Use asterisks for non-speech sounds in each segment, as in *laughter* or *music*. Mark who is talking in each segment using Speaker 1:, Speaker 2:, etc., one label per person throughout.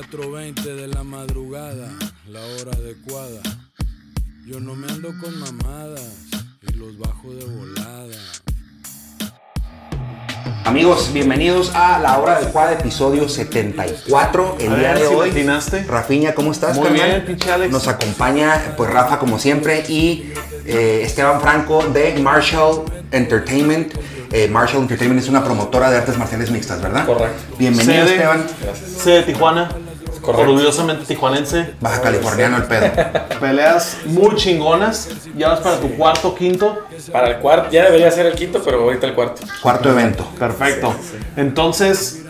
Speaker 1: 4.20 de la madrugada, la hora adecuada. Yo no me ando con mamadas y los bajo de volada.
Speaker 2: Amigos, bienvenidos a la hora adecuada, episodio 74. El
Speaker 3: A
Speaker 2: día
Speaker 3: ver
Speaker 2: de
Speaker 3: si
Speaker 2: hoy,
Speaker 3: latinaste.
Speaker 2: Rafiña, ¿cómo estás?
Speaker 3: Muy
Speaker 2: carnal?
Speaker 3: bien, pinche Alex.
Speaker 2: Nos acompaña, pues Rafa, como siempre, y eh, Esteban Franco de Marshall Entertainment. Eh, Marshall Entertainment es una promotora de artes marciales mixtas, ¿verdad?
Speaker 4: Correcto.
Speaker 2: Bienvenido,
Speaker 3: Sede.
Speaker 2: Esteban.
Speaker 3: Sede de Tijuana.
Speaker 4: Correcto.
Speaker 3: Orgullosamente tijuanense.
Speaker 2: Baja californiano el pedo.
Speaker 3: Peleas muy chingonas. Ya vas para tu cuarto, quinto.
Speaker 4: Para el cuarto, ya debería ser el quinto, pero ahorita el cuarto.
Speaker 2: Cuarto evento.
Speaker 3: Perfecto. Entonces,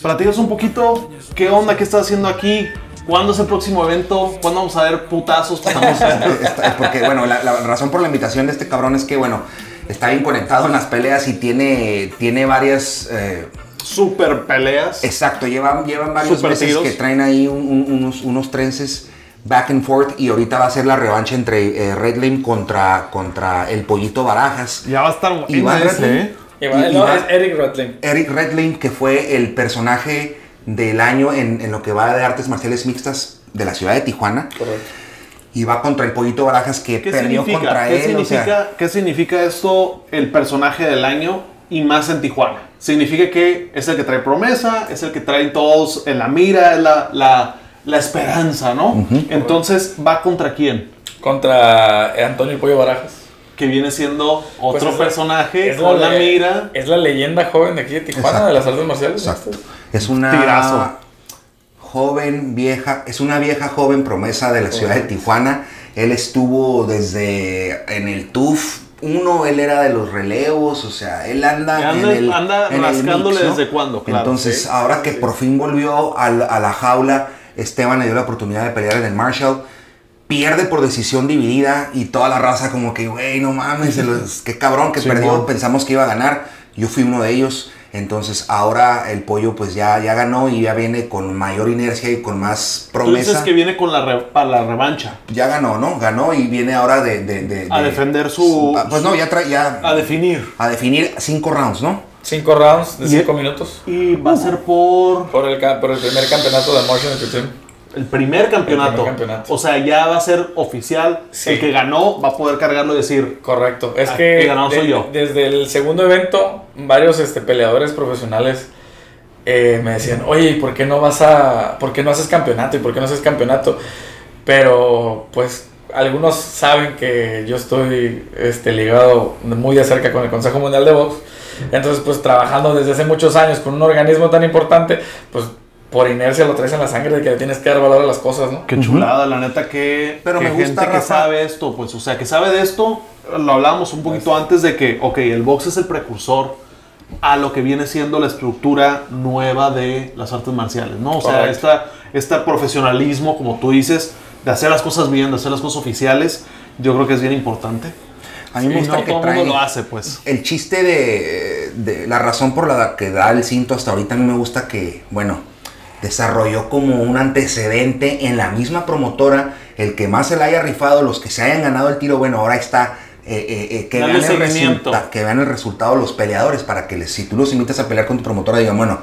Speaker 3: platicas un poquito. ¿Qué onda? ¿Qué estás haciendo aquí? ¿Cuándo es el próximo evento? ¿Cuándo vamos a ver putazos? Vamos a ver?
Speaker 2: Está- es porque, bueno, la, la razón por la invitación de este cabrón es que, bueno, está bien conectado en las peleas y tiene, tiene varias... eh,
Speaker 3: Super peleas.
Speaker 2: Exacto, llevan, llevan varios
Speaker 3: Super
Speaker 2: meses
Speaker 3: tiros.
Speaker 2: que traen ahí un- un- unos, unos trences back and forth y ahorita va a ser la revancha entre eh, Red Lane contra, contra el Pollito Barajas.
Speaker 3: Ya va a estar. ¿eh?
Speaker 4: Y- no, es Eric Ratlin.
Speaker 2: Eric Redlane, que fue el personaje del año en, en lo que va de artes marciales mixtas de la ciudad de Tijuana.
Speaker 4: Correcto.
Speaker 2: Y va contra el Pollito Barajas que
Speaker 3: ¿Qué
Speaker 2: perdió
Speaker 3: significa?
Speaker 2: contra
Speaker 3: ¿Qué
Speaker 2: él. o
Speaker 3: significa,
Speaker 2: sea,
Speaker 3: ¿Qué significa esto, el personaje del año y más en Tijuana? Significa que es el que trae promesa, es el que trae todos en la mira, es la, la, la esperanza, ¿no? Entonces, ¿va contra quién?
Speaker 4: Contra Antonio el Pollo Barajas.
Speaker 3: Que viene siendo otro
Speaker 4: Pues es la-
Speaker 3: personaje
Speaker 4: es
Speaker 3: con la, mira.
Speaker 4: Es la leyenda joven de aquí de Tijuana,
Speaker 2: Exacto.
Speaker 4: de las artes marciales.
Speaker 2: Exacto. Es una
Speaker 3: Tirazo.
Speaker 2: joven, vieja, es una vieja joven promesa de la ciudad de Tijuana. Él estuvo desde en el TUF 1, él era de los relevos, o sea, él anda,
Speaker 3: anda-
Speaker 2: en el,
Speaker 3: anda
Speaker 2: en el
Speaker 3: rascándole
Speaker 2: mix, ¿no?
Speaker 3: desde cuándo, claro,
Speaker 2: Entonces,
Speaker 3: sí.
Speaker 2: ahora que por fin volvió a la jaula, Esteban le dio la oportunidad de pelear en el Marshall. Pierde por decisión dividida y toda la raza como que, güey, no mames, qué cabrón que
Speaker 3: Simón.
Speaker 2: perdió, pensamos que iba a ganar. Yo fui uno de ellos. Entonces ahora el pollo pues ya, ya ganó y ya viene con mayor inercia y con más
Speaker 3: Tú dices
Speaker 2: promesa.
Speaker 3: que viene con la, re- para la revancha,
Speaker 2: Ya ganó, ¿no? Ganó y viene ahora de... de- de-
Speaker 3: A
Speaker 2: de-
Speaker 3: defender su-
Speaker 2: Pues no, ya trae... Ya,
Speaker 3: a definir.
Speaker 2: a definir cinco rounds, ¿no?
Speaker 4: Cinco rounds de
Speaker 3: Y-
Speaker 4: cinco minutos.
Speaker 3: Y va a ser por
Speaker 4: Por el, ca- por el primer campeonato de Martial Entertainment.
Speaker 3: El primer campeonato.
Speaker 4: primer campeonato.
Speaker 3: O sea, ya va a ser oficial.
Speaker 4: Sí.
Speaker 3: El que ganó va a poder cargarlo y decir,
Speaker 4: Correcto. Es
Speaker 3: Ah,
Speaker 4: que
Speaker 3: el soy yo.
Speaker 4: desde el segundo evento, varios este, peleadores profesionales eh, me decían, oye, ¿y por qué no vas a, por qué no haces campeonato? ¿Y por qué no haces campeonato? Pero, pues, algunos saben que yo estoy este, ligado muy de cerca con el Consejo Mundial de Box. Entonces, pues, trabajando desde hace muchos años con un organismo tan importante, pues, por inercia lo traes en la sangre de que le tienes que dar valor a las cosas, ¿no?
Speaker 3: qué chulada, la neta, que,
Speaker 2: Pero
Speaker 3: que
Speaker 2: me gusta,
Speaker 3: gente que sabe esto, pues, o sea, que sabe de esto, lo hablábamos un poquito antes de que, ok, el box es el precursor a lo que viene siendo la estructura nueva de las artes marciales, ¿no? O sea,
Speaker 4: Correcto.
Speaker 3: esta, este profesionalismo, como tú dices, de hacer las cosas bien, de hacer las cosas oficiales, yo creo que es bien importante.
Speaker 2: A mí me
Speaker 3: Y
Speaker 2: gusta
Speaker 3: no
Speaker 2: que
Speaker 3: todo mundo lo hace, pues.
Speaker 2: El chiste de, de la razón por la que da el cinto hasta ahorita a mí me gusta que, bueno, desarrolló como un antecedente en la misma promotora, el que más se le haya rifado, los que se hayan ganado el tiro, bueno, ahora está, eh, eh, eh, que, vean el resulta- que vean el resultado los peleadores, para que les, si tú los invitas a pelear con tu promotora, digan, bueno,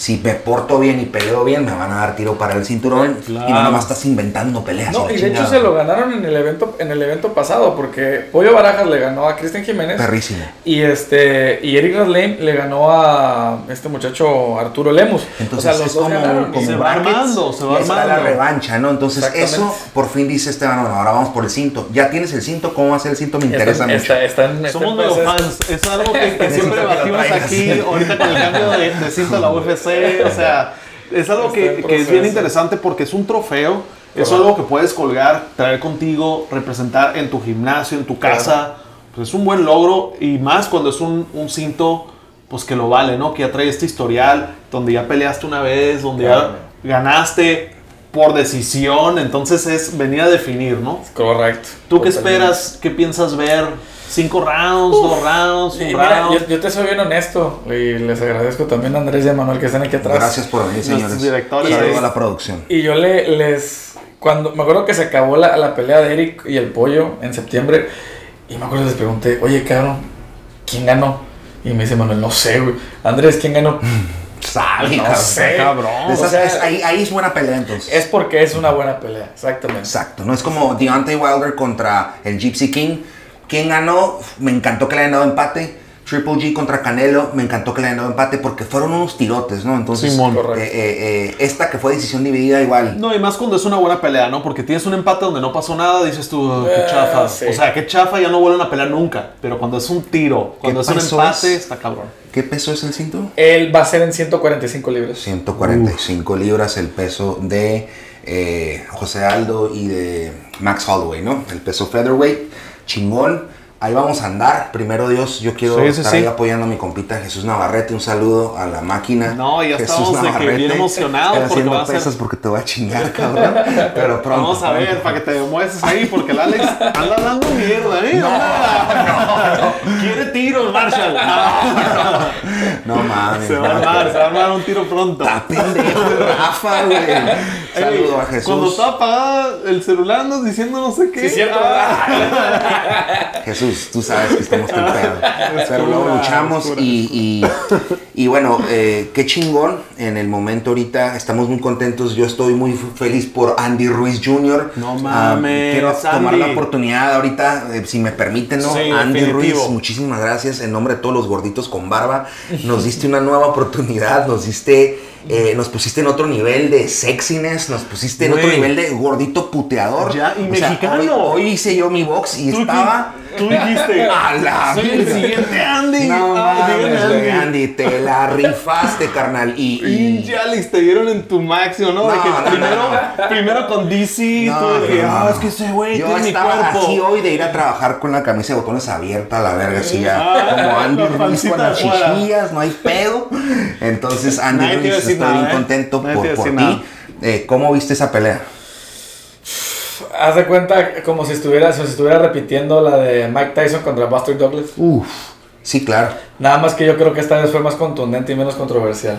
Speaker 2: si me porto bien y peleo bien, me van a dar tiro para el cinturón y no nomás estás inventando peleas.
Speaker 4: No, y de hecho se lo ganaron en el evento, en el evento pasado, porque Pollo Barajas le ganó a Cristian Jiménez.
Speaker 2: Perrísimo.
Speaker 4: Y este y Eric Radlane le ganó a este muchacho Arturo Lemus.
Speaker 2: Entonces
Speaker 4: o sea, los
Speaker 2: es
Speaker 4: dos
Speaker 2: como,
Speaker 4: ganaron.
Speaker 2: como
Speaker 3: se va armando, se va
Speaker 2: y está la
Speaker 3: armando.
Speaker 2: revancha, ¿no? Entonces eso por fin dice Esteban, bueno, ahora vamos por el cinto. Ya tienes el cinto, ¿cómo va a ser el cinto? Me interesa
Speaker 4: Está-
Speaker 2: mucho.
Speaker 4: está- está
Speaker 3: Somos medio fans. Es algo que, siempre batimos aquí, ahorita con el cambio de, de cinta a la *laughs* UFC. O sea, *laughs* es algo que, es bien interesante porque es un trofeo. Es algo que puedes colgar, traer contigo, representar en tu gimnasio, en tu casa. Pues es un buen logro y más cuando es un, un cinto pues que lo vale, ¿no? Que ya trae este historial donde ya peleaste una vez, donde
Speaker 4: Claro.
Speaker 3: ya ganaste por decisión. Entonces es venir a definir, ¿no?
Speaker 4: Correcto.
Speaker 3: ¿Tú qué esperas? ¿Qué piensas ver? ¿Cinco rounds? ¿Dos rounds? ¿Un
Speaker 4: mira,
Speaker 3: round?
Speaker 4: yo, yo te soy bien honesto y les agradezco también a Andrés y a Manuel que están aquí atrás.
Speaker 2: Gracias por venir, señores.
Speaker 3: directores.
Speaker 2: A la producción.
Speaker 4: Y yo le, les. Cuando. Me acuerdo que se acabó la, la pelea de Eric y el pollo en septiembre. Y me acuerdo que les pregunté, oye, cabrón, ¿quién ganó? Y me dice Manuel, no sé, güey. Andrés, ¿quién ganó? *laughs*
Speaker 2: Sabe,
Speaker 4: No
Speaker 2: cabrón.
Speaker 4: sé.
Speaker 3: cabrón.
Speaker 4: O sea,
Speaker 2: es- ahí, ahí es buena pelea entonces.
Speaker 4: Es porque es una buena pelea, exactamente.
Speaker 2: Exacto, no es como Deontay Wilder contra el Gypsy King. ¿Quién ganó? Me encantó que le hayan dado empate. Triple G contra Canelo, me encantó que le hayan dado empate porque fueron unos tirotes, ¿no? Entonces,
Speaker 3: Simón.
Speaker 2: eh,
Speaker 4: Correcto.
Speaker 2: eh, eh, esta que fue decisión dividida igual.
Speaker 3: No, y más cuando es una buena pelea, ¿no? Porque tienes un empate donde no pasó nada, dices tú, "Oh, qué
Speaker 4: Eh,
Speaker 3: chafa.
Speaker 4: sí.
Speaker 3: O sea, qué chafa, ya no vuelven a pelear nunca. Pero cuando es un tiro, cuando es un empate,
Speaker 2: es?
Speaker 3: está cabrón.
Speaker 2: ¿Qué peso es el cinto?
Speaker 4: Él va a ser en 145 libras.
Speaker 2: 145 libras el peso de eh, José Aldo y de Max Holloway, ¿no? El peso featherweight, chingón. Ahí vamos a andar. Primero Dios, yo quiero
Speaker 3: Sí,
Speaker 2: estar
Speaker 3: sí.
Speaker 2: ahí apoyando a mi compita Jesús Navarrete. Un saludo a la máquina.
Speaker 3: No, ya
Speaker 2: Jesús
Speaker 3: estamos de que
Speaker 2: Navarrete.
Speaker 3: bien emocionados porque
Speaker 2: haciendo
Speaker 3: va a ser-
Speaker 2: pesas porque te voy a chingar, cabrón. Pero pronto.
Speaker 3: Vamos a ver,
Speaker 2: pronto.
Speaker 3: para que te demuestres ahí, porque el Alex anda dando mierda, ¿eh? Anda- Quiere tiros, Marshall.
Speaker 2: No mames.
Speaker 3: Se va a
Speaker 2: no,
Speaker 3: armar, se va a armar un tiro pronto.
Speaker 2: Está pendejo el Rafa, güey. Saludo a Jesús.
Speaker 3: Cuando está apagada el celular andas diciendo no sé qué.
Speaker 4: Sí, cierto,
Speaker 3: Ah, *laughs*
Speaker 2: Jesús, tú sabes que estamos pedo. *laughs* Pero luego luchamos y, y, y bueno, eh, qué chingón. En el momento ahorita estamos muy contentos. Yo estoy muy feliz por Andy Ruiz Jr.
Speaker 3: No
Speaker 2: Ah,
Speaker 3: mames,
Speaker 2: quiero tomar la oportunidad ahorita, eh, si me permiten, ¿no?
Speaker 3: Sí,
Speaker 2: Andy
Speaker 3: definitivo.
Speaker 2: Ruiz, muchísimas gracias en nombre de todos los gorditos con barba. *laughs* Nos diste una nueva oportunidad, nos diste. eh, nos pusiste en otro nivel de sexiness, nos pusiste en otro nivel de gordito puteador.
Speaker 3: Ya, y
Speaker 2: O sea,
Speaker 3: mexicano.
Speaker 2: hoy, hoy hice yo mi box y estaba.
Speaker 3: Tú dijiste,
Speaker 2: A la
Speaker 3: soy el siguiente Andy.
Speaker 2: No
Speaker 3: Ah,
Speaker 2: mames, güey,
Speaker 3: Andy.
Speaker 2: Andy, te la rifaste, carnal. Y, y-
Speaker 3: Pinche Alex, te dieron en tu máximo, ¿no? de que
Speaker 2: no,
Speaker 3: primero,
Speaker 2: no,
Speaker 3: primero con DC,
Speaker 2: No,
Speaker 3: tú de que,
Speaker 2: no,
Speaker 3: ah, es que ese güey
Speaker 2: Yo
Speaker 3: tiene mi
Speaker 2: estaba
Speaker 3: cuerpo.
Speaker 2: así hoy de ir a trabajar con la camisa de botones abierta a la verga, así ya.
Speaker 3: Ah,
Speaker 2: como Andy
Speaker 3: la
Speaker 2: Ruiz con las chichillas, no hay pedo. Entonces, Andy Ruiz, estoy bien
Speaker 3: ¿eh?
Speaker 2: contento por, ti. Eh, ¿Cómo viste esa pelea?
Speaker 4: Haz de cuenta como si estuviera, si estuviera repitiendo la de Mike Tyson contra Buster Douglas.
Speaker 2: Uf, sí, claro.
Speaker 4: Nada más que yo creo que esta vez fue más contundente y menos controversial.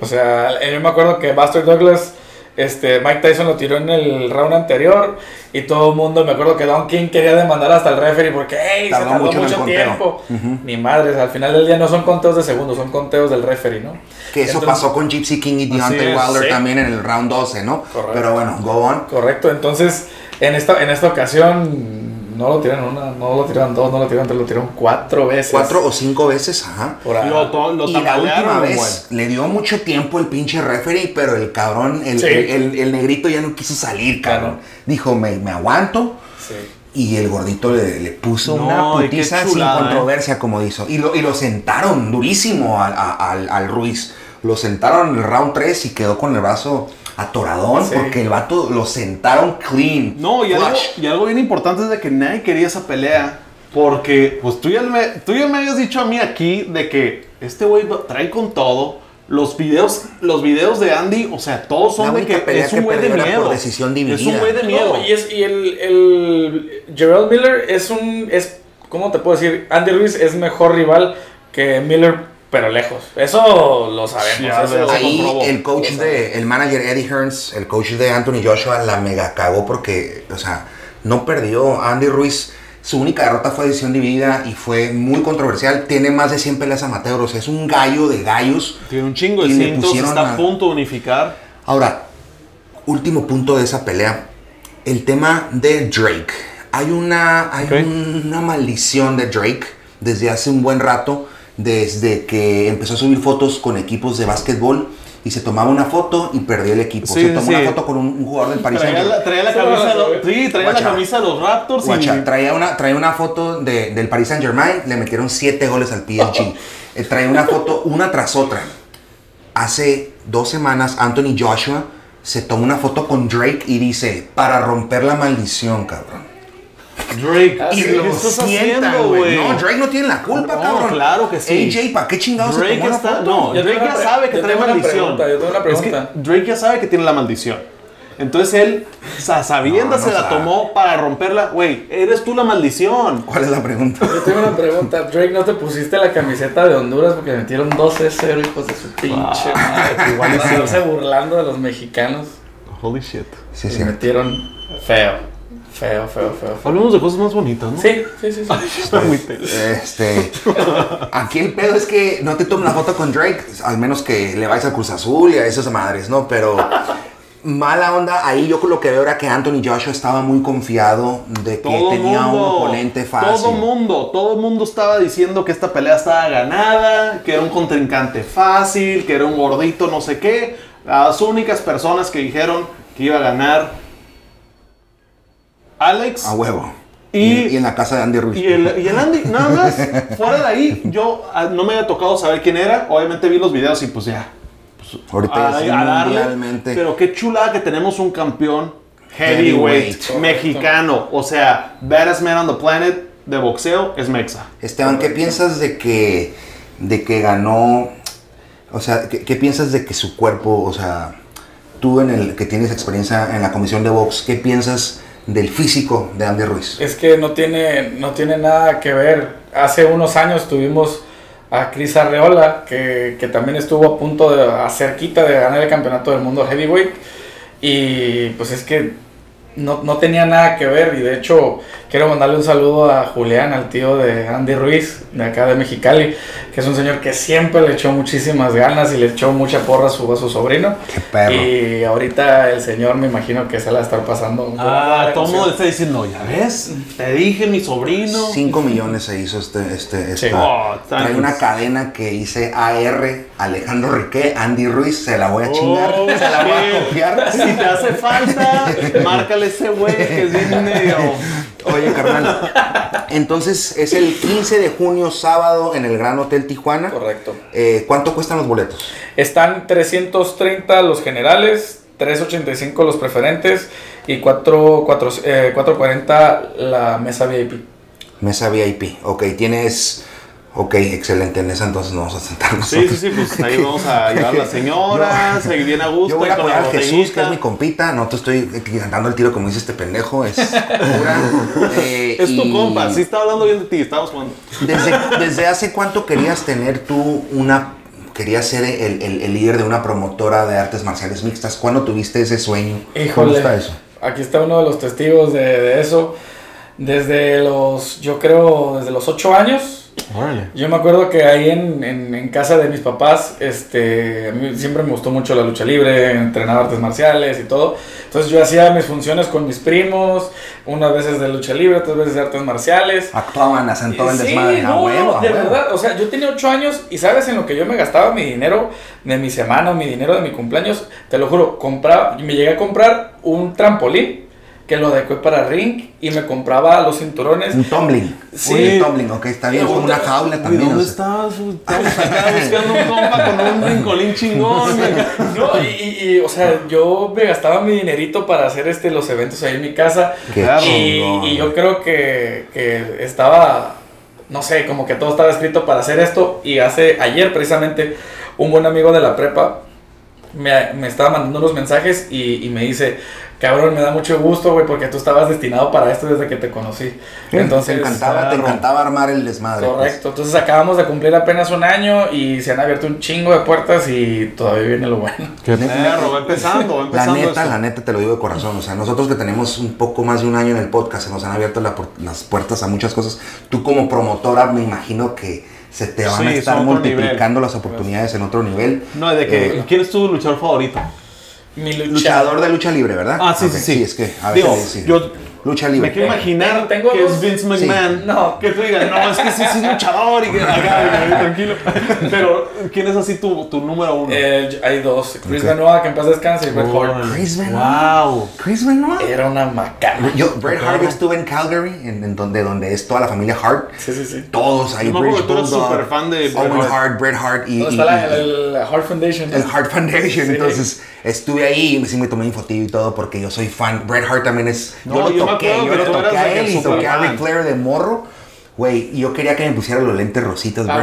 Speaker 4: O sea, yo me acuerdo que Buster Douglas, este, Mike Tyson lo tiró en el round anterior y todo el mundo, me acuerdo que Don King quería demandar hasta el referee porque, hey, se
Speaker 2: Tardó mucho
Speaker 4: mucho,
Speaker 2: en el conteo.
Speaker 4: tiempo. Ni madres, al final del día no son conteos de segundos, son conteos del referee, ¿no?
Speaker 2: Que eso
Speaker 4: Entonces-
Speaker 2: pasó con Gypsy King y Deontay Wilder
Speaker 4: sí.
Speaker 2: también en el round 12, ¿no?
Speaker 4: Correcto.
Speaker 2: Pero bueno, go on.
Speaker 4: Correcto, entonces en esta, en esta ocasión no lo tiraron una, no lo tiraron dos, no lo tiraron tres, lo tiraron cuatro veces.
Speaker 2: Cuatro o cinco veces, ajá.
Speaker 4: Por ahí.
Speaker 3: Lo, to- lo
Speaker 2: y la última vez le dio mucho tiempo el pinche referee, pero el cabrón, el,
Speaker 4: Sí.
Speaker 2: el, el- el negrito ya no quiso salir, cabrón.
Speaker 4: Claro.
Speaker 2: Dijo, me, me aguanto.
Speaker 4: Sí.
Speaker 2: Y el gordito le, le puso
Speaker 3: No,
Speaker 2: una putiza sin
Speaker 3: ¿eh?
Speaker 2: controversia, como dijo. Y lo, y lo sentaron durísimo al, a- al, al Ruiz. Lo sentaron en el round 3 y quedó con el brazo atoradón
Speaker 4: Sí.
Speaker 2: porque el vato lo sentaron clean.
Speaker 3: No, y algo, y algo bien importante es de que nadie quería esa pelea. Porque, pues tú ya, me, tú ya me habías dicho a mí aquí de que este güey trae con todo. Los videos, los videos de Andy, o sea, todos son de que es un güey de miedo.
Speaker 2: decisión
Speaker 3: Es
Speaker 2: dividida.
Speaker 3: un güey de miedo.
Speaker 4: No, y, es, y el, el Gerald Miller es un, es, ¿cómo te puedo decir? Andy Ruiz es mejor rival que Miller, pero lejos. Eso lo sabemos. Eso lo
Speaker 2: Ahí el coach de, el manager Eddie Hearns, el coach de Anthony Joshua, la mega cagó porque, o sea, no perdió. Andy Ruiz, su única derrota fue decisión dividida y fue muy controversial. Tiene más de 100 peleas amateur, o sea, es un gallo de gallos.
Speaker 3: Tiene un chingo de
Speaker 2: Y le
Speaker 3: cintos,
Speaker 2: pusieron
Speaker 3: está
Speaker 2: a-
Speaker 3: a punto de unificar.
Speaker 2: Ahora, último punto de esa pelea, el tema de Drake. Hay una, hay una maldición de Drake desde hace un buen rato, desde que empezó a subir fotos con equipos de básquetbol y se tomaba una foto y perdía el equipo.
Speaker 3: Sí,
Speaker 2: se tomó
Speaker 3: sí.
Speaker 2: una foto con un, un jugador del Paris
Speaker 3: Traía la,
Speaker 2: Saint-Germain.
Speaker 3: traía la
Speaker 4: Sí,
Speaker 3: camisa, de
Speaker 4: no,
Speaker 3: los- sí, traía la camisa de los Raptors y
Speaker 2: traía una, traía una foto de- del Paris Saint Germain, le metieron 7 goles al PSG. *laughs* Eh, traía una foto una tras otra. Hace dos semanas, Anthony Joshua se tomó una foto con Drake y dice, para romper la maldición, cabrón.
Speaker 3: Drake.
Speaker 4: Ah,
Speaker 2: Y lo
Speaker 3: ¿Qué
Speaker 2: sientan,
Speaker 3: haciendo,
Speaker 2: güey. No, Drake no tiene la culpa,
Speaker 3: No,
Speaker 2: cabrón.
Speaker 3: claro que sí.
Speaker 2: AJ, ¿para qué chingados se
Speaker 3: Drake
Speaker 2: tomó la
Speaker 3: está,
Speaker 2: foto?
Speaker 3: no,
Speaker 4: Yo
Speaker 3: Drake ya sabe que trae maldición.
Speaker 4: pregunta, yo tengo una
Speaker 3: Es que
Speaker 4: pregunta.
Speaker 3: Drake ya sabe que tiene la maldición. Entonces él, sa- sabiendo
Speaker 2: No,
Speaker 3: se la
Speaker 2: sabe.
Speaker 3: tomó para romperla. Güey, eres tú la maldición.
Speaker 2: ¿Cuál es la pregunta?
Speaker 4: Yo tengo una pregunta. Drake, ¿no te pusiste la camiseta de Honduras porque metieron 12-0, hijos de su pinche madre? *laughs*
Speaker 3: igual
Speaker 4: estarse burlando de los mexicanos.
Speaker 3: Holy shit.
Speaker 2: Sí, sí.
Speaker 4: metieron feo. Feo, feo, feo.
Speaker 3: Hablemos de cosas más bonitas, ¿no?
Speaker 4: Sí, sí, sí. sí. *laughs*
Speaker 3: Está muy te-
Speaker 2: Este, aquí el pedo es que no te tomes la foto con Drake, al menos que le vayas a Cruz Azul y a esas madres, ¿no? Pero mala onda, ahí yo lo que veo era que Anthony Joshua estaba muy confiado de que
Speaker 3: Todo
Speaker 2: tenía un oponente fácil.
Speaker 3: Todo mundo, todo mundo estaba diciendo que esta pelea estaba ganada, que era un contrincante fácil, que era un gordito, no sé qué. Las únicas personas que dijeron que iba a ganar Alex
Speaker 2: A huevo.
Speaker 3: Y-
Speaker 2: Y, y en la casa de Andy Ruiz.
Speaker 3: y el, y el Andy, nada más. *laughs* Fuera de ahí, yo ah, no me había tocado saber quién era. Obviamente vi los videos y pues ya.
Speaker 2: Ahorita ya
Speaker 3: a,
Speaker 2: sí,
Speaker 3: a darle.
Speaker 2: mundialmente.
Speaker 3: Pero qué chulada que tenemos un campeón heavyweight,
Speaker 2: Heavyweight.
Speaker 3: mexicano. O sea, baddest man on the planet de boxeo es Mexa.
Speaker 2: Esteban, ¿qué piensas de que, de que ganó? O sea, ¿qué, qué piensas de que su cuerpo, o sea, tú en el que tienes experiencia en la comisión de box, ¿qué piensas del físico de Andy Ruiz?
Speaker 4: Es que no tiene, no tiene nada que ver. Hace unos años tuvimos a Cris Arreola, que, que también estuvo a punto de, a cerquita de ganar el campeonato del mundo heavyweight. Y pues es que no, no tenía nada que ver. Y de hecho, quiero mandarle un saludo a Julián, al tío de Andy Ruiz, de acá de Mexicali, que es un señor que siempre le echó muchísimas ganas y le echó mucha porra a su, a su sobrino.
Speaker 2: Qué perro.
Speaker 4: Y ahorita el señor me imagino que se la va a estar pasando. un poco
Speaker 3: Ah,
Speaker 4: de
Speaker 3: todo el mundo está diciendo, ya ves, te dije mi sobrino.
Speaker 2: 5 millones se hizo este, este,
Speaker 4: Sí.
Speaker 2: esta-
Speaker 3: Oh,
Speaker 2: trae una cadena que dice AR, Alejandro Riquet, Andy Ruiz, se la voy a chingar,
Speaker 3: Oh,
Speaker 2: se la voy a copiar.
Speaker 3: Si te hace falta, *laughs* márcale ese güey que es bien medio. *laughs*
Speaker 2: Oye, carnal, entonces es el 15 de junio, sábado, en el Gran Hotel Tijuana.
Speaker 4: Correcto.
Speaker 2: Eh, ¿Cuánto cuestan los boletos?
Speaker 4: Están 330 los generales, 385 los preferentes y 4, 4, eh, 440 la mesa VIP.
Speaker 2: Mesa VIP. Ok, tienes. Ok, excelente. En esa entonces nos vamos a sentar
Speaker 3: Sí,
Speaker 2: nosotros.
Speaker 3: sí, sí, pues ahí *laughs* vamos a llevar a la señora, seguir bien a gusto.
Speaker 2: Yo voy a apoyar a Jesús, que es mi compita. No te estoy dando el tiro como dice este pendejo. Es pura. *laughs* Eh,
Speaker 3: Es tu
Speaker 2: y
Speaker 3: compa, sí está hablando bien de ti, estamos jugando.
Speaker 2: Desde, ¿Desde hace cuánto querías tener tú una. Querías ser el, el- el líder de una promotora de artes marciales mixtas? ¿Cuándo tuviste ese sueño? ¿Cómo
Speaker 4: Híjole,
Speaker 2: está eso?
Speaker 4: aquí está uno de los testigos de, de eso. Desde los, yo creo, desde los 8 años.
Speaker 3: Órale.
Speaker 4: Yo me acuerdo que ahí en, en- en casa de mis papás, este, a mí siempre me gustó mucho la lucha libre, entrenar artes marciales y todo. Entonces yo hacía mis funciones con mis primos, unas veces de lucha libre, otras veces de artes marciales.
Speaker 2: Actuaban, hacen todo el
Speaker 4: Sí,
Speaker 2: desmadre. a
Speaker 4: no,
Speaker 2: huevo,
Speaker 4: no,
Speaker 2: a
Speaker 4: de
Speaker 2: huevo.
Speaker 4: verdad, o sea, yo tenía 8 años y sabes en lo que yo me gastaba mi dinero de mi semana, mi dinero de mi cumpleaños, te lo juro, compraba, me llegué a comprar un trampolín que lo adecué para ring y me compraba los cinturones.
Speaker 2: Un tumbling.
Speaker 4: Sí.
Speaker 2: Un tumbling, ok, está bien. Como una jaula
Speaker 3: ¿Y
Speaker 2: también.
Speaker 3: dónde
Speaker 2: o sea.
Speaker 3: estás? *laughs* Estamos acá buscando un compa con un brincolín chingón.
Speaker 4: No, y, y- y, o sea, yo me gastaba mi dinerito para hacer este, los eventos ahí en mi casa.
Speaker 2: Qué
Speaker 3: Claro.
Speaker 4: Y,
Speaker 2: chingón.
Speaker 4: y yo creo que, que estaba, no sé, como que todo estaba escrito para hacer esto. Y hace ayer precisamente un buen amigo de la prepa me, me estaba mandando unos mensajes y, y me dice, cabrón, me da mucho gusto, güey, porque tú estabas destinado para esto desde que te conocí. Entonces,
Speaker 2: te encantaba, te encantaba armar el desmadre. pues.
Speaker 4: Correcto, entonces acabamos de cumplir apenas un año y se han abierto un chingo de puertas y todavía viene lo bueno.
Speaker 3: Qué va empezando, va
Speaker 2: La
Speaker 3: empezando.
Speaker 2: neta,
Speaker 3: esto.
Speaker 2: la neta te lo digo de corazón. O sea, nosotros que tenemos un poco más de un año en el podcast, se nos han abierto la las puertas a muchas cosas. Tú como promotora, me imagino que se te van
Speaker 3: Sí,
Speaker 2: a estar multiplicando las oportunidades en otro nivel.
Speaker 3: No, de que.
Speaker 2: Eh,
Speaker 3: ¿Quién es tu luchador favorito?
Speaker 4: Mi lucha-
Speaker 2: luchador de lucha libre, ¿verdad?
Speaker 3: Ah, sí, sí, sí.
Speaker 2: es que a
Speaker 3: Digo,
Speaker 2: veces sí.
Speaker 3: yo-
Speaker 2: lucha
Speaker 3: Me
Speaker 2: libre.
Speaker 3: quiero imaginar
Speaker 4: Tengo- tengo
Speaker 3: que
Speaker 4: dos-
Speaker 3: es Vince McMahon.
Speaker 4: Sí. No.
Speaker 3: Que tú digas, no, es que sí, sí es luchador y que acá, tranquilo. *laughs* Pero, ¿quién es así tu, tu número uno?
Speaker 4: Eh, hay dos, Chris. Benoit, que en paz descanse, y Bret Hart.
Speaker 2: Chris Benoit.
Speaker 3: Wow.
Speaker 2: Chris Benoit.
Speaker 4: Era una macana.
Speaker 2: Yo, Bret Hart, yo estuve en Calgary, en, en donde, donde es toda la familia Hart.
Speaker 4: Sí, sí, sí.
Speaker 2: Todos ahí,
Speaker 3: Yo me acuerdo
Speaker 2: British
Speaker 3: que tú eres súper fan de Bret
Speaker 2: Owen
Speaker 3: Hart.
Speaker 2: Hart, Bret Hart y,
Speaker 4: ¿Dónde
Speaker 2: y-
Speaker 4: está la,
Speaker 2: y-
Speaker 4: el, Heart Foundation?
Speaker 2: el Hart Foundation.
Speaker 4: Sí.
Speaker 2: Entonces estuve ahí y sí me tomé mi fotillo y todo porque yo soy fan. Bret Hart también es.
Speaker 3: No,
Speaker 2: yo lo
Speaker 3: yo
Speaker 2: yo
Speaker 3: que
Speaker 2: lo
Speaker 3: tú
Speaker 2: toqué a él y toqué a. Ric Flair de morro. Güey, y yo quería que me pusiera los lentes rositas,
Speaker 4: Ah.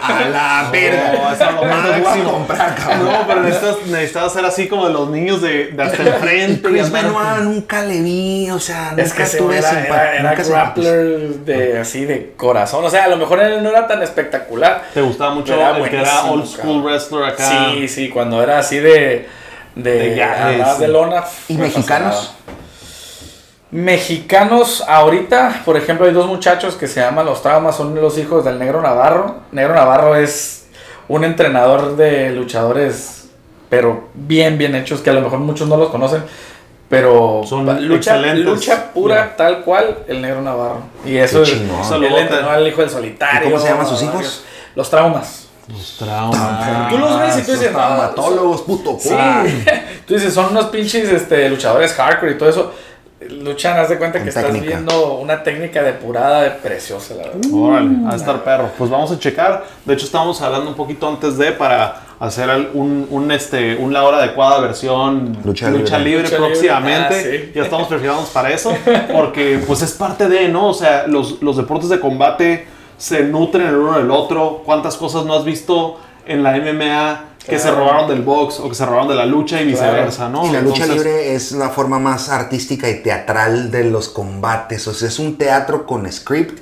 Speaker 2: A la *laughs* verga.
Speaker 3: No,
Speaker 2: los voy a comprar, cabrón.
Speaker 3: No, pero necesitas, necesitas ser así como de los niños de, de hasta el frente.
Speaker 2: Chris Benoit nunca le vi, o sea,
Speaker 4: Es
Speaker 2: nunca
Speaker 4: que
Speaker 2: tuve
Speaker 4: era,
Speaker 2: simpa-
Speaker 4: era, era
Speaker 2: nunca
Speaker 4: grappler de, así de corazón. O sea, a lo mejor él no era tan espectacular.
Speaker 3: Te gustaba mucho
Speaker 4: era
Speaker 3: el que era
Speaker 4: buenísimo,
Speaker 3: old school wrestler acá.
Speaker 4: Sí, sí, cuando era así de. De,
Speaker 3: De
Speaker 4: de lona.
Speaker 2: ¿Y
Speaker 4: no
Speaker 2: mexicanos?
Speaker 4: pasaba Mexicanos ahorita, por ejemplo, hay dos muchachos que se llaman Los Traumas, son los hijos del Negro Navarro. Negro Navarro es un entrenador de luchadores, pero bien, bien hechos, que a lo mejor muchos no los conocen, pero
Speaker 3: Son
Speaker 4: lucha,
Speaker 3: excelentes.
Speaker 4: lucha pura, tal cual, el Negro Navarro. Y eso es, al hijo del solitario.
Speaker 2: ¿Y cómo se llaman sus hijos?
Speaker 4: Los Traumas.
Speaker 3: Los traumas.
Speaker 4: Tú los ves y tú dices,
Speaker 2: traumatólogos, puto.
Speaker 4: Sí. *laughs* Tú dices, son unos pinches este, luchadores hardcore y todo eso. Luchan, haz de cuenta que estás viendo una técnica depurada de preciosa, la verdad.
Speaker 3: Órale, a estar perro. Pues vamos a checar. De hecho, estábamos hablando un poquito antes de para hacer un, un, este, un la hora adecuada versión
Speaker 2: Lucha
Speaker 3: libre,
Speaker 2: libre.
Speaker 4: Lucha
Speaker 3: próximamente.
Speaker 4: libre. Ah, sí.
Speaker 3: Ya estamos preparados para eso. Porque pues es parte de, ¿no? O sea, los, los deportes de combate se nutren el uno del otro. ¿Cuántas cosas no has visto en la MMA que se robaron del box o que se robaron de la lucha y viceversa, ¿no?
Speaker 2: Y la lucha
Speaker 3: Entonces,
Speaker 2: libre es la forma más artística y teatral de los combates. O sea, es un teatro con script,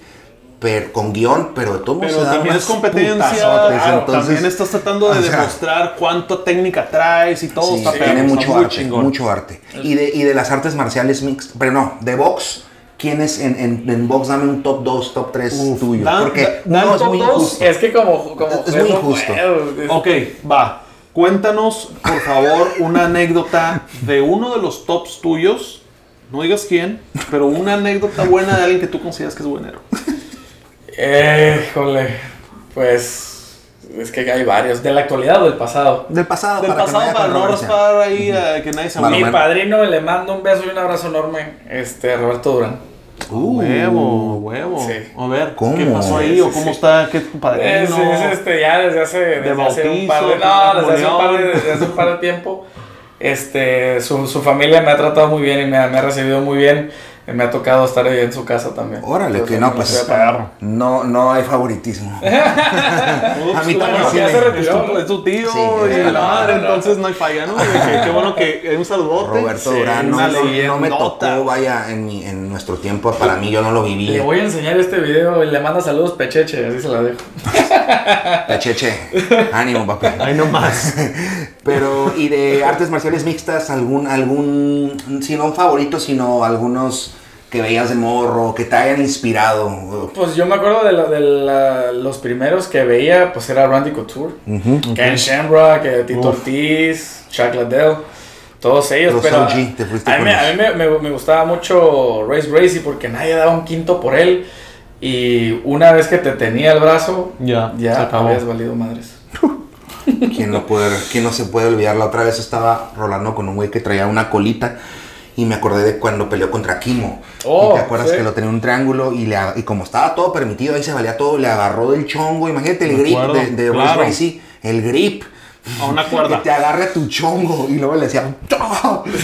Speaker 2: pero, con guion, pero de todos modos
Speaker 3: Pero también es competencia. claro,
Speaker 2: entonces,
Speaker 3: también estás tratando de
Speaker 2: sea,
Speaker 3: demostrar cuánta técnica traes y todo.
Speaker 2: sí,
Speaker 3: está perro,
Speaker 2: tiene mucho arte, mucho arte. Y de, y de las artes marciales mixtas, pero no, de box, ¿quién es en, en, en box? Dame un top 2, top 3
Speaker 3: Uf,
Speaker 2: tuyo.
Speaker 3: dan-
Speaker 2: porque
Speaker 3: dan
Speaker 2: uno es
Speaker 3: top
Speaker 2: muy
Speaker 3: dos.
Speaker 2: injusto.
Speaker 4: Es que como, como
Speaker 2: Es muy
Speaker 4: no
Speaker 2: injusto.
Speaker 4: es-
Speaker 3: Ok, va. Cuéntanos, por favor, una anécdota de uno de los tops tuyos. No digas quién, pero una anécdota buena de alguien que tú consideras que es buenero.
Speaker 4: Eh, *laughs* híjole, pues es que hay varios. ¿De la actualidad o del pasado?
Speaker 2: Del pasado,
Speaker 3: Del
Speaker 2: para que
Speaker 3: pasado,
Speaker 2: haya
Speaker 3: para no raspar ahí, eh, que nadie se
Speaker 4: Mi padrino le mando un beso y un abrazo enorme, este, a Roberto Durán.
Speaker 2: Uh,
Speaker 3: Huevo, huevo.
Speaker 4: Sí.
Speaker 3: A ver,
Speaker 2: ¿Cómo?
Speaker 3: ¿qué pasó ahí
Speaker 4: Sí,
Speaker 3: o cómo
Speaker 4: sí.
Speaker 3: está? ¿Qué padrino?
Speaker 4: Es, es, este, ya desde hace, desde hace un par de, no, desde hace un par de, desde hace un par de tiempo. Este, su, su familia me ha tratado muy bien y me ha recibido muy bien. Me ha tocado estar ahí en su casa también.
Speaker 2: Órale,
Speaker 4: Entonces,
Speaker 2: que no, pues. No, no hay favoritismo. *laughs*
Speaker 3: Ups,
Speaker 2: A mí
Speaker 3: bueno,
Speaker 2: también sí
Speaker 4: ya
Speaker 2: me-
Speaker 4: se retiró.
Speaker 3: tu, es tu tío
Speaker 2: Sí,
Speaker 3: y la
Speaker 2: la
Speaker 3: madre,
Speaker 4: no.
Speaker 3: entonces no hay falla, ¿no? Qué, qué bueno que un saludote.
Speaker 2: Roberto
Speaker 3: Sí,
Speaker 2: Durán no, no- no me tocó, vaya, en, mi- en nuestro tiempo, para mí yo no lo viví.
Speaker 4: Le voy a enseñar este video y le manda saludos Pecheche, así se la dejo. *laughs*
Speaker 2: Pecheche, ánimo, papi.
Speaker 3: Ahí nomás. *laughs*
Speaker 2: Pero, y de artes marciales mixtas, algún, algún, si no un favorito, sino algunos que veías de morro, que te hayan inspirado.
Speaker 4: Pues yo me acuerdo de, la- de la- los primeros que veía, pues era Randy Couture, Ken Shamrock, eh, Tito
Speaker 3: Uf.
Speaker 4: Ortiz, Chuck Liddell, todos ellos.
Speaker 2: Los
Speaker 4: pero
Speaker 2: OG, te fuiste
Speaker 4: a mí,
Speaker 2: con
Speaker 4: me-
Speaker 2: los-
Speaker 4: a mí me, me- me gustaba mucho Race Gracie porque nadie daba un quinto por él. Y una vez que te tenía el brazo,
Speaker 3: Ya, se
Speaker 4: ya
Speaker 3: acabó.
Speaker 4: habías valido madres. *laughs*
Speaker 2: ¿Quién no, puede, quién no se puede olvidar? La otra vez estaba rolando con un güey que traía una colita y me acordé de cuando peleó contra Kimo.
Speaker 4: Oh,
Speaker 2: ¿Y ¿Te acuerdas
Speaker 4: sí.
Speaker 2: que lo tenía en un triángulo y, le, y como estaba todo permitido, ahí se valía todo, le agarró del chongo. Imagínate el
Speaker 3: Me
Speaker 2: grip
Speaker 3: acuerdo,
Speaker 2: de, de Royce
Speaker 3: claro.
Speaker 2: Gracie, el grip.
Speaker 3: A una *laughs*
Speaker 2: Que
Speaker 3: cuerda.
Speaker 2: te agarre tu chongo y luego le decía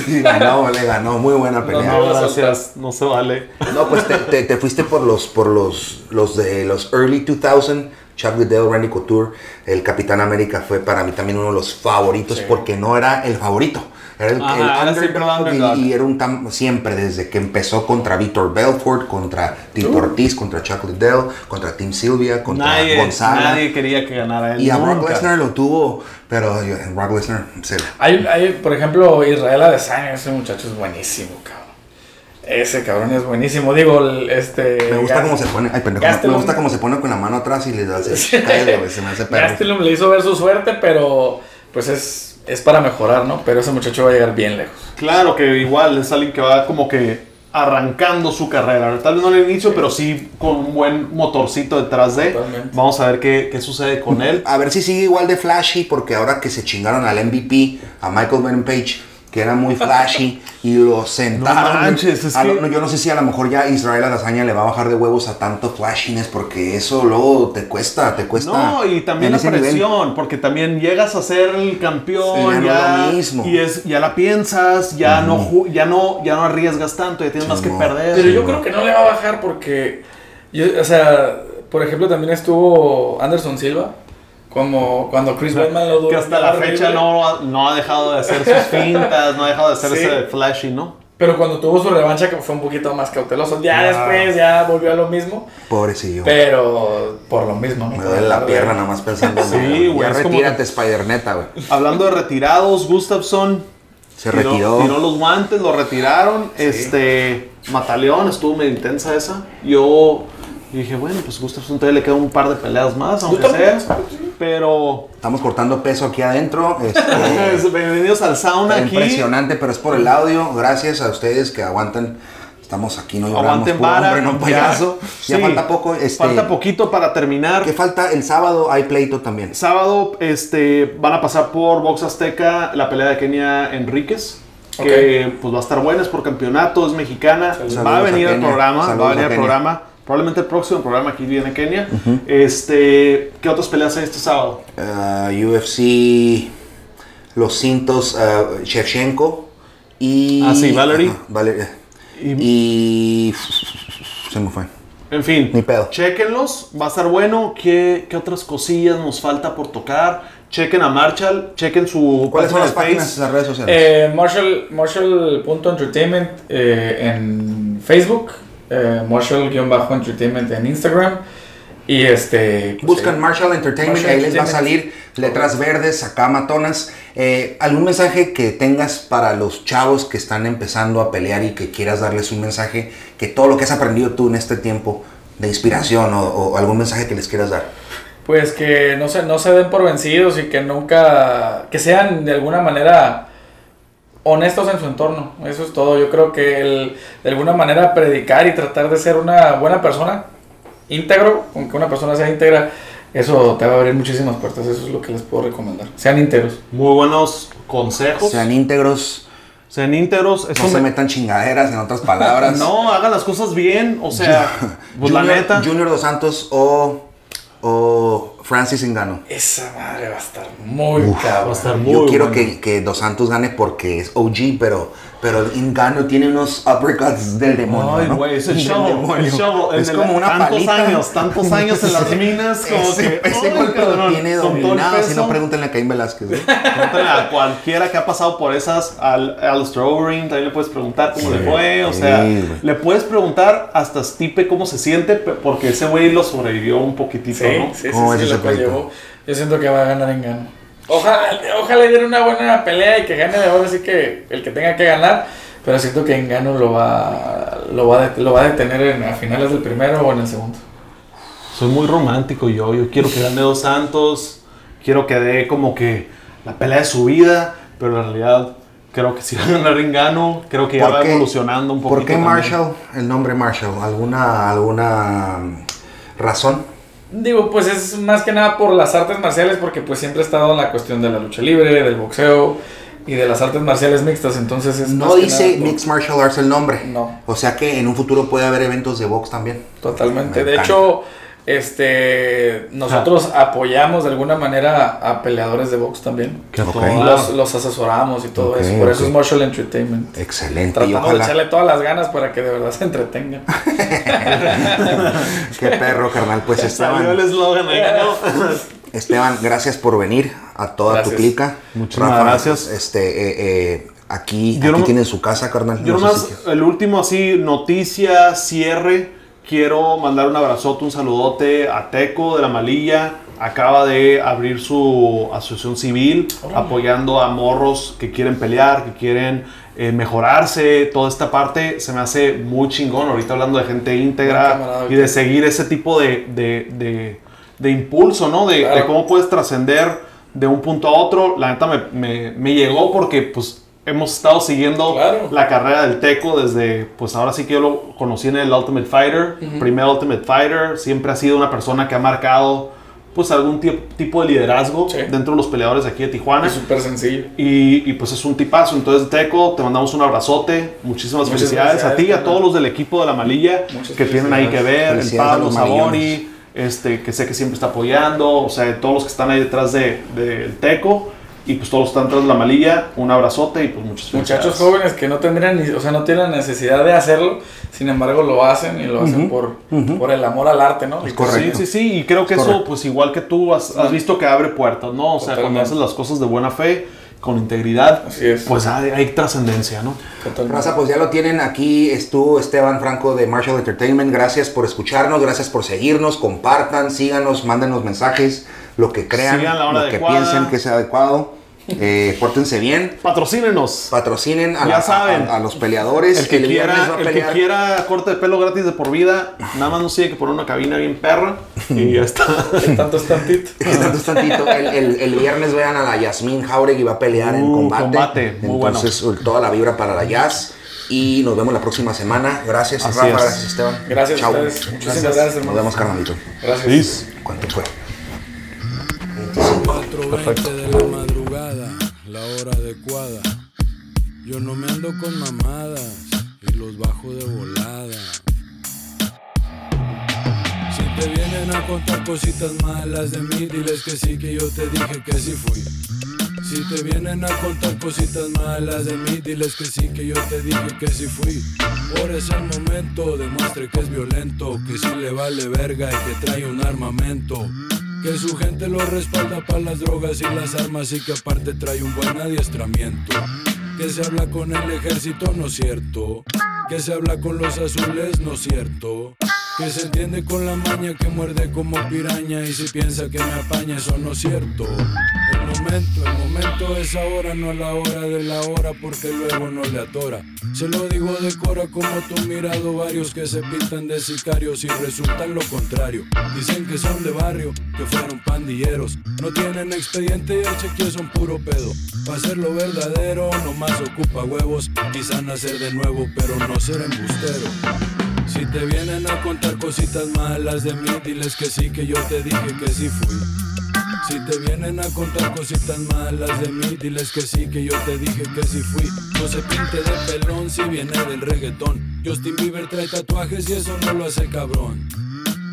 Speaker 2: y ganó, *laughs* le ganó, muy buena pelea.
Speaker 3: No,
Speaker 4: No,
Speaker 3: gracias, no se vale.
Speaker 2: No, pues te, te- te fuiste por los por los los de los early 2000, Chuck Liddell, Randy Couture, el Capitán América fue para mí también uno de los favoritos
Speaker 4: Sí.
Speaker 2: porque no era el favorito, era el,
Speaker 3: Ajá,
Speaker 2: el underdog y-
Speaker 3: underdog.
Speaker 2: y, era un tam- siempre desde que empezó contra Victor Belfort, contra Tito Ortiz, contra Chuck Liddell, contra Tim Sylvia, contra
Speaker 3: Nadie,
Speaker 2: Gonzaga.
Speaker 3: nadie quería que ganara él.
Speaker 2: y a Brock
Speaker 3: nunca.
Speaker 2: Lesnar lo tuvo, pero yo- Brock Lesnar se
Speaker 4: Hay, hay, por ejemplo, Israel Adesanya, ese muchacho es buenísimo, cabrón. Ese cabrón es buenísimo. Digo, este.
Speaker 2: me gusta cómo se pone, ay pendejo,
Speaker 4: Gastelum-
Speaker 2: me gusta cómo se pone con la mano atrás y le da así, cállate, se me hace perro.
Speaker 4: Gastelum le hizo ver su suerte, pero pues es, es para mejorar, ¿no? Pero ese muchacho va a llegar bien lejos.
Speaker 3: Claro que igual es alguien que va como que arrancando su carrera. Tal vez no al inicio, pero sí con un buen motorcito detrás de.
Speaker 4: Totalmente.
Speaker 3: Vamos a ver qué, qué sucede con *laughs* él.
Speaker 2: A ver si sigue igual de flashy, porque ahora que se chingaron al MVP, a Michael Venom Page, que era muy flashy, y lo *laughs* sentaron.
Speaker 3: No manches, es
Speaker 2: lo-
Speaker 3: que-
Speaker 2: yo no sé si a lo mejor ya Israel Adesanya le va a bajar de huevos a tanto flashiness, porque eso luego te cuesta, te cuesta.
Speaker 3: No, y también la
Speaker 2: nivel.
Speaker 3: presión, porque también llegas a ser el campeón,
Speaker 2: Sí, ya lo mismo.
Speaker 3: y es, ya la piensas, ya, no, ju- ya, no, ya no arriesgas tanto, ya tienes más que perder.
Speaker 4: Pero yo creo que no le va a bajar porque. Yo, o sea, por ejemplo, también estuvo Anderson Silva. Como cuando Chris Weidman lo
Speaker 3: que hasta la
Speaker 4: horrible.
Speaker 3: fecha no, ha- no ha dejado de hacer sus fintas, no ha dejado de hacer
Speaker 4: Sí.
Speaker 3: ese flashy, ¿no?
Speaker 4: Pero cuando tuvo su revancha, que fue un poquito más cauteloso. Ya
Speaker 3: Ah.
Speaker 4: después, ya volvió a lo mismo.
Speaker 2: Pobrecillo.
Speaker 4: Pero por lo mismo, ¿no?
Speaker 2: Me duele la pierna nada más pensando.
Speaker 3: Sí, güey,
Speaker 2: Ya retírate, Spider-Neta, güey.
Speaker 3: Hablando de retirados, Gustafsson,
Speaker 2: Se
Speaker 3: tiró,
Speaker 2: retiró.
Speaker 3: tiró los guantes, lo retiraron. Este, Mataleón, estuvo medio intensa esa. Yo dije, bueno, pues Gustafsson todavía le queda un par de peleas más, aunque sea. Pero,
Speaker 2: Estamos cortando peso aquí adentro. *laughs* este,
Speaker 3: bienvenidos al sauna aquí.
Speaker 2: impresionante, pero es por el audio. Gracias a ustedes que aguantan. Estamos aquí, no lloramos.
Speaker 3: Aguanten vara.
Speaker 2: hombre, no payaso. Ya,
Speaker 3: sí.
Speaker 2: falta poco. Este,
Speaker 3: Falta poquito para terminar.
Speaker 2: ¿Qué falta? El sábado hay pleito también.
Speaker 3: Sábado este, van a pasar por Box Azteca la pelea de Kenia Enríquez. Que pues va a estar buena, es por campeonato, es mexicana.
Speaker 2: Saludos
Speaker 3: va a venir al programa,
Speaker 2: Saludos
Speaker 3: va a venir al
Speaker 2: Kenia.
Speaker 3: programa. Probablemente el próximo programa aquí viene Kenia. Este, ¿qué otras peleas hay este sábado?
Speaker 2: Uh, UFC, los cintos, uh, Shevchenko y.
Speaker 3: Ah, sí, Valerie.
Speaker 2: Valerie.
Speaker 3: Y-
Speaker 2: Y. Se me fue.
Speaker 3: En fin,
Speaker 2: Ni pedo.
Speaker 3: chequenlos, va a estar bueno. ¿Qué, qué otras cosillas nos falta por tocar? Chequen a Marshall, chequen su
Speaker 2: ¿Cuáles son las páginas de las redes sociales?
Speaker 4: Eh, Marshall, Marshall.entertainment eh, en Facebook, eh, Marshall-entertainment en Instagram. Y este. pues,
Speaker 2: Buscan
Speaker 4: eh,
Speaker 2: Marshall Entertainment,
Speaker 4: Marshall
Speaker 2: ahí les va a salir letras verdes, acá matonas. Eh, ¿Algún mensaje que tengas para los chavos que están empezando a pelear y que quieras darles un mensaje que todo lo que has aprendido tú en este tiempo de inspiración o, o algún mensaje que les quieras dar?
Speaker 4: Pues que no se, no se den por vencidos y que nunca. que sean de alguna manera honestos en su entorno. Eso es todo. Yo creo que el, de alguna manera predicar y tratar de ser una buena persona, íntegro, aunque una persona sea íntegra, eso te va a abrir muchísimas puertas. Eso es lo que les puedo recomendar. Sean íntegros.
Speaker 3: Muy buenos consejos.
Speaker 2: Sean íntegros,
Speaker 3: Sean íntegros. Eso
Speaker 2: no se
Speaker 3: me-
Speaker 2: metan chingaderas, en otras palabras. *laughs*
Speaker 3: No, hagan las cosas bien. O sea, pues la neta.
Speaker 2: Junior Dos Santos o, o Francis Engano.
Speaker 4: Esa madre va a estar muy
Speaker 2: Uf,
Speaker 4: cabrón.
Speaker 3: va a estar muy
Speaker 2: Yo quiero
Speaker 3: bueno.
Speaker 2: que, que Dos Santos gane porque es OG, pero, pero Engano tiene unos uppercuts del demonio.
Speaker 3: Ay,
Speaker 2: ¿no?
Speaker 3: güey, es el
Speaker 2: Del
Speaker 3: shovel,
Speaker 2: demonio.
Speaker 3: el shovel.
Speaker 2: Es
Speaker 3: En
Speaker 2: como una
Speaker 3: tantos
Speaker 2: palita.
Speaker 3: años, tantos años en las *laughs* minas, como
Speaker 2: ese,
Speaker 3: que,
Speaker 2: ese golpe lo tiene dominado. Si no, pregúntenle a Caín Velázquez. ¿eh?
Speaker 3: Pregúntale a cualquiera que ha pasado por esas, al Alistair Overeem, también le puedes preguntar cómo le fue, o
Speaker 2: sí,
Speaker 3: sea, le puedes preguntar hasta Stipe cómo se siente, porque ese güey lo sobrevivió un poquitito,
Speaker 4: Sí,
Speaker 3: ¿no?
Speaker 4: sí, sí,
Speaker 2: ¿Cómo
Speaker 4: sí, lo llevó. Yo siento que va a ganar en gano. Ojalá, ojalá le diera una buena pelea y que gane de ahora sí que el que tenga que ganar. Pero siento que Engano lo va, lo va, lo va a detener en, a finales del primero o en el segundo.
Speaker 3: Soy muy romántico yo, yo quiero que gane Dos Santos, quiero que dé como que la pelea de su vida, pero en realidad creo que si va a ganar Engano, creo que ya
Speaker 2: ¿Por
Speaker 3: va
Speaker 2: qué?
Speaker 3: evolucionando un poquito.
Speaker 2: ¿Por qué
Speaker 3: también.
Speaker 2: Marshall? El nombre Marshall. ¿Alguna, alguna razón?
Speaker 4: Digo, pues es más que nada por las artes marciales, porque pues siempre he estado en la cuestión de la lucha libre, del boxeo y de las artes marciales mixtas. Entonces es
Speaker 2: No
Speaker 4: más que
Speaker 2: dice
Speaker 4: nada
Speaker 2: Mixed Martial Arts el nombre.
Speaker 4: No.
Speaker 2: O sea que en un futuro puede haber eventos de box también.
Speaker 4: Totalmente.
Speaker 2: Me
Speaker 4: De hecho, este nosotros apoyamos de alguna manera a peleadores de box también. Los, los asesoramos y todo eso. Por eso es Marshall Entertainment.
Speaker 2: Excelente.
Speaker 4: Tratamos de
Speaker 2: ojalá.
Speaker 4: echarle todas las ganas para que de verdad se entretengan. *laughs*
Speaker 2: Qué perro, carnal. Pues
Speaker 3: el
Speaker 2: Esteban,
Speaker 3: eslogan ahí, ¿no? *laughs*
Speaker 2: Esteban, gracias por venir a toda
Speaker 4: Gracias.
Speaker 2: tu clica.
Speaker 3: Muchísimas gracias.
Speaker 2: Este, eh, eh, aquí, aquí
Speaker 3: no-
Speaker 2: tienen su casa, carnal.
Speaker 3: Yo
Speaker 2: No
Speaker 3: nomás,
Speaker 2: si
Speaker 3: el último así, noticia, cierre. Quiero mandar un abrazote, un saludote a Teco de la Malilla. Acaba de abrir su asociación civil apoyando a morros que quieren pelear, que quieren eh, mejorarse. Toda esta parte se me hace muy chingón. Ahorita hablando de gente íntegra y de seguir ese tipo de, de, de- de impulso, ¿no? De,
Speaker 4: Claro.
Speaker 3: de cómo puedes trascender de un punto a otro. La neta me, me- me llegó porque pues hemos estado siguiendo
Speaker 4: Claro.
Speaker 3: la carrera del Teco desde, pues ahora sí que yo lo conocí en el Ultimate Fighter, primer Ultimate Fighter, siempre ha sido una persona que ha marcado pues algún ti- tipo de liderazgo
Speaker 4: Sí.
Speaker 3: dentro de los peleadores de aquí de Tijuana.
Speaker 4: Es súper sencillo.
Speaker 3: Y, y, pues es un tipazo. Entonces, Teco, te mandamos un abrazote. Muchísimas
Speaker 4: Muchas
Speaker 3: felicidades, a ti y a todos los del equipo de la Malilla
Speaker 4: Muchas
Speaker 3: que tienen ahí que ver. El Pablo
Speaker 2: los
Speaker 3: Sabori, este, que sé que siempre está apoyando. O sea, todos los que están ahí detrás del de, del Teco. Y pues todos están de la Malilla. Un abrazote y pues muchas
Speaker 4: Muchachos jóvenes que no tendrían, ni- o sea, no tienen necesidad de hacerlo, sin embargo lo hacen y lo hacen por, por el amor al arte, ¿no?
Speaker 2: Es correcto.
Speaker 3: Sí, sí, sí, y creo que eso,
Speaker 2: correcto.
Speaker 3: pues igual que tú, has, has visto que abre puertas, ¿no? O sea, cuando haces las cosas de buena fe, con integridad,
Speaker 4: Así es.
Speaker 3: pues hay, hay trascendencia, ¿no?
Speaker 4: Totalmente.
Speaker 2: Raza, pues ya lo tienen. Aquí estuvo Esteban Franco de Marshall Entertainment. Gracias por escucharnos, gracias por seguirnos. Compartan, síganos, mándenos mensajes, lo que crean,
Speaker 3: hora
Speaker 2: lo que
Speaker 3: adecuada.
Speaker 2: piensen que sea adecuado. *laughs* Eh, pórtense bien.
Speaker 3: Patrocínenos.
Speaker 2: Patrocinen a,
Speaker 3: Ya
Speaker 2: la-
Speaker 3: saben.
Speaker 2: a, a los peleadores.
Speaker 3: El que,
Speaker 2: viernes
Speaker 3: quiera, el que quiera corte de pelo gratis de por vida, nada más nos tiene que poner una cabina bien perra y ya *laughs* está.
Speaker 4: Tanto es tantito.
Speaker 2: Tanto es tantito. El, el- el viernes vean a la Yasmín Jauregui va a pelear en
Speaker 3: Uh,
Speaker 2: combate.
Speaker 3: combate, muy bueno.
Speaker 2: Entonces, toda la vibra para la Jazz. Y nos vemos la próxima semana. Gracias,
Speaker 3: Así
Speaker 2: Rafa.
Speaker 3: es.
Speaker 2: Gracias, Esteban.
Speaker 4: Gracias
Speaker 2: Chao.
Speaker 4: Muchísimas gracias,
Speaker 2: Nos
Speaker 4: hermano.
Speaker 2: vemos, carnalito.
Speaker 4: Gracias.
Speaker 2: ¿Cuánto fue?
Speaker 1: 4.20 de la madrugada, la hora adecuada. Yo no me ando con mamadas y los bajo de volada. Si te vienen a contar cositas malas de mí, diles que sí, que yo te dije que sí fui. Si te vienen a contar cositas malas de mí, diles que sí, que yo te dije que sí fui. Ahora es el momento, demuestre que es violento, que sí le vale verga y que trae un armamento. Que su gente lo respalda para las drogas y las armas y que aparte trae un buen adiestramiento. Que se habla con el ejército, no es cierto. Que se habla con los azules, no es cierto. Que se entiende con la maña que muerde como piraña y si piensa que me apaña, eso no es cierto. El momento, es ahora, no la hora de la hora porque luego no le atora. Se lo digo de cora como tú mirado varios que se pintan de sicarios y resultan lo contrario. Dicen que son de barrio, que fueron pandilleros. No tienen expediente y el chequeo son puro pedo. Para hacerlo verdadero, nomás ocupa huevos. Quizá nacer de nuevo, pero no ser embustero. Si te vienen a contar cositas malas de mí, diles que sí, que yo te dije que sí fui. Si te vienen a contar cositas malas de mí, diles que sí, que yo te dije que sí fui. No se pinte de pelón si viene del reggaetón. Justin Bieber trae tatuajes y eso no lo hace cabrón.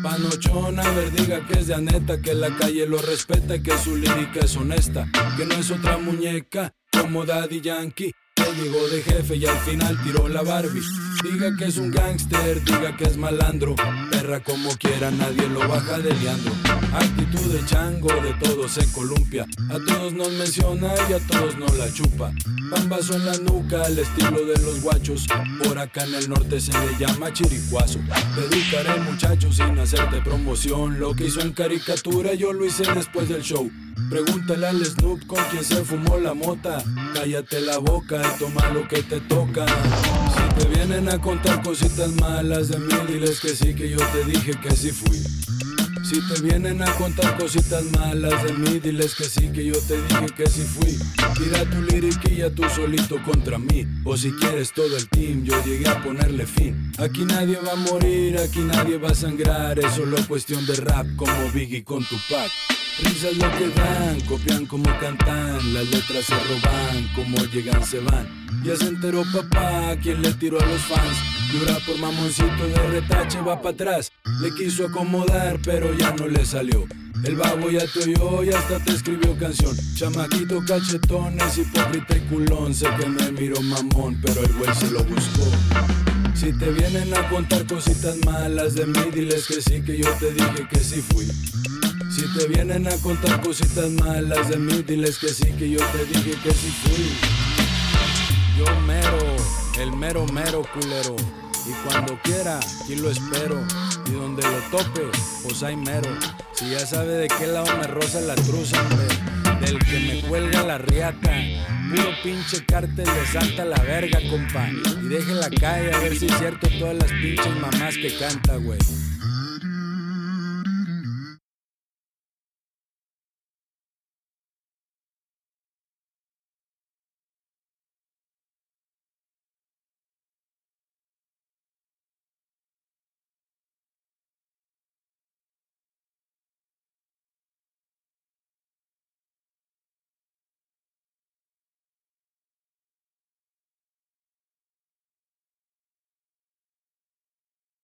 Speaker 1: Panochón, a ver, diga que es de Aneta, que la calle lo respeta y que su lírica es honesta. Que no es otra muñeca como Daddy Yankee. Llegó de jefe y al final tiró la Barbie. Diga que es un gángster, diga que es malandro. Perra como quiera, nadie lo baja de liandro. Actitud de chango, de todo se columpia. A todos nos menciona y a todos nos la chupa. Bambazo en la nuca, al estilo de los guachos. Por acá en el norte se le llama chiricuazo. Te educaré muchacho sin hacerte promoción. Lo que hizo en caricatura yo lo hice después del show. Pregúntale al Snoop con quien se fumó la mota. Cállate la boca y toma lo que te toca. Si te vienen a contar cositas malas de mí, diles que sí, que yo te dije que sí fui. Si te vienen a contar cositas malas de mí, diles que sí, que yo te dije que sí fui. Tira tu liriquilla tú solito contra mí. O si quieres todo el team, yo llegué a ponerle fin. Aquí nadie va a morir, aquí nadie va a sangrar. Es solo cuestión de rap como Biggie con Tupac. Risas lo que dan, copian como cantan, las letras se roban, como llegan se van. Ya se enteró papá, quien le tiró a los fans. Llora por mamoncito de retache, va para atrás. Le quiso acomodar, pero ya no le salió. El babo ya te oyó y hasta te escribió canción. Chamaquito cachetón, es hipócrita y culón. Sé que me miró mamón, pero el güey se lo buscó. Si te vienen a contar cositas malas de mí, diles que sí, que yo te dije que sí fui. Si te vienen a contar cositas malas de mí, diles que sí, que yo te dije que sí fui. Yo mero, el mero mero culero. Y cuando quiera, aquí lo espero. Y donde lo tope, pues hay mero. Si ya sabe de qué lado me roza la truza, hombre. Del que me cuelga la riata. Puro pinche cártel de Santa la verga, compa. Y deje la calle a ver si es cierto todas las pinches mamás que canta, güey.